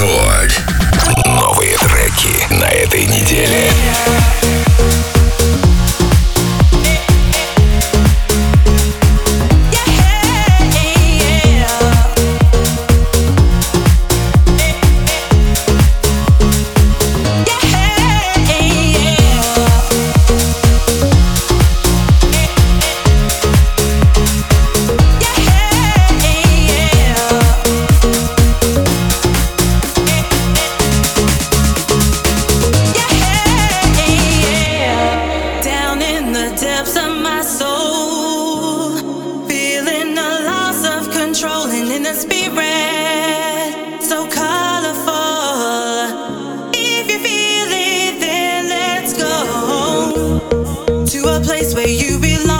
Рекорд. Новые треки на этой неделе. where you belong.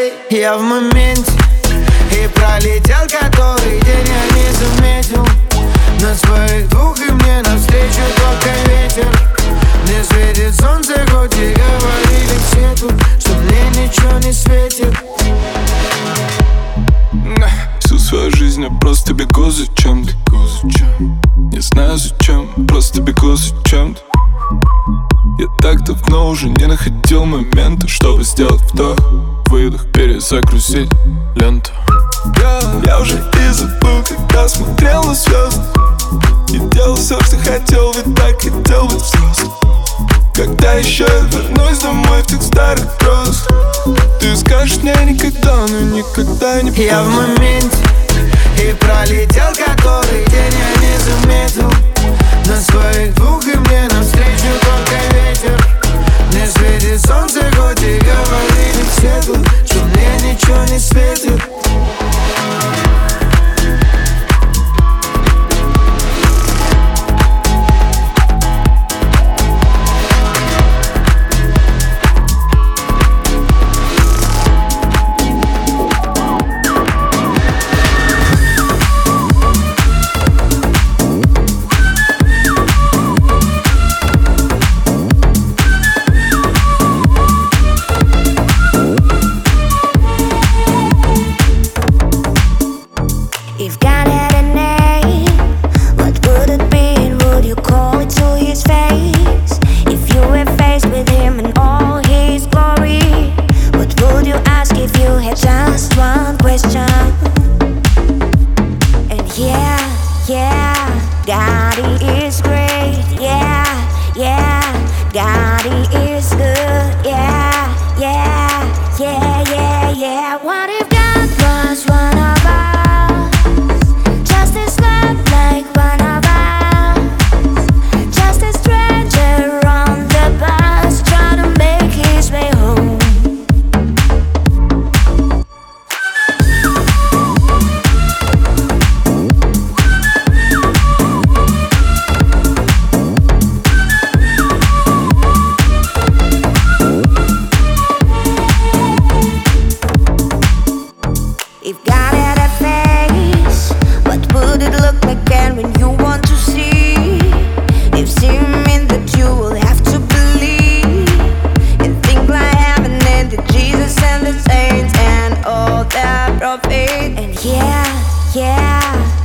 я в моменте И пролетел который день я не заметил. На своих двух и мне навстречу только ветер. Мне светит солнце, хоть и говорили все тут Что мне ничего не светит. Всю свою жизнь я просто бегу за чем-то. Не знаю зачем, просто бегу за чем-то. Я так давно уже не находил момента Чтобы сделать вдох, выдох, перезагрузить ленту. Я уже и забыл, когда смотрел на звезды. И делал все, что хотел, ведь так хотел быть взрослым. Когда еще я вернусь домой в тех старых грозах Ты скажешь мне никогда, но никогда не поздно Я в моменте и пролетел который день я не заметил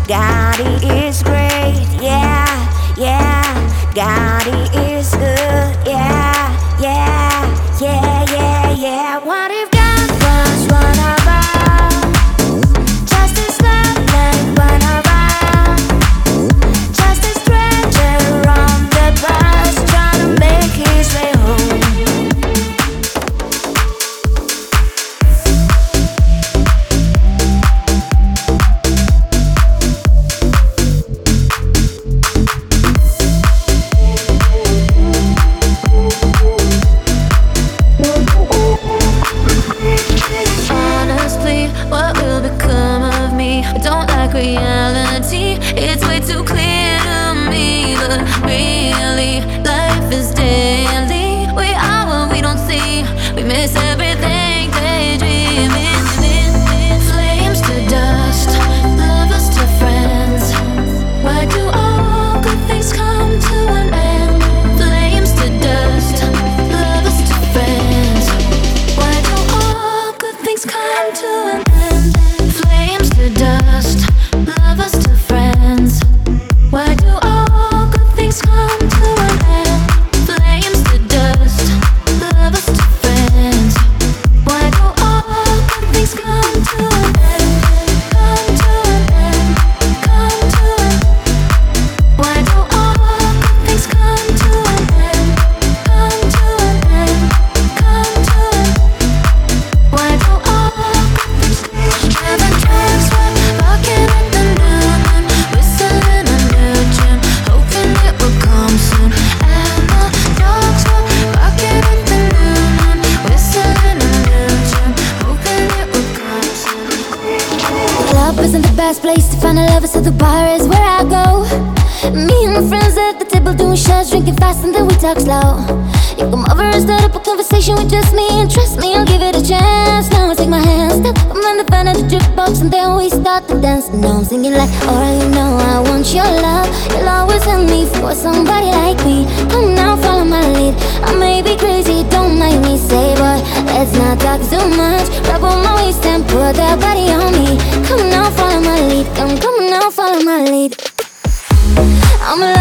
lugar. Too clear best place to find a lover, so the bar is where I go. Me and my friends at the table doing shots, drinking fast, and then we talk slow. You come over and start up a conversation with just me, and trust me, I'll give it a chance. Now I take my hand, step up on the fan of the jukebox, and then we start to dance. Now I'm singing like, alright, you know I want your love. You'll always have me for somebody like me. Come now, follow my lead. I may be crazy, don't mind me, say boy. Let's not talk too much. Grab on my waist and put that body on me. Come now, follow my Come, come now, follow my lead. I'm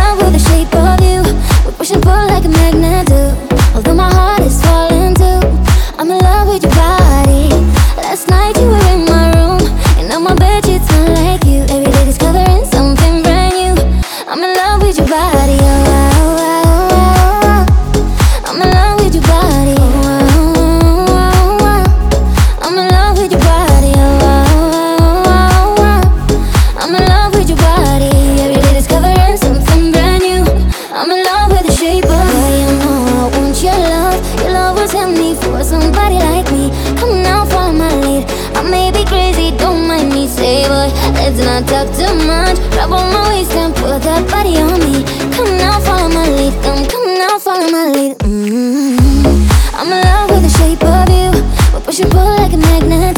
magnet.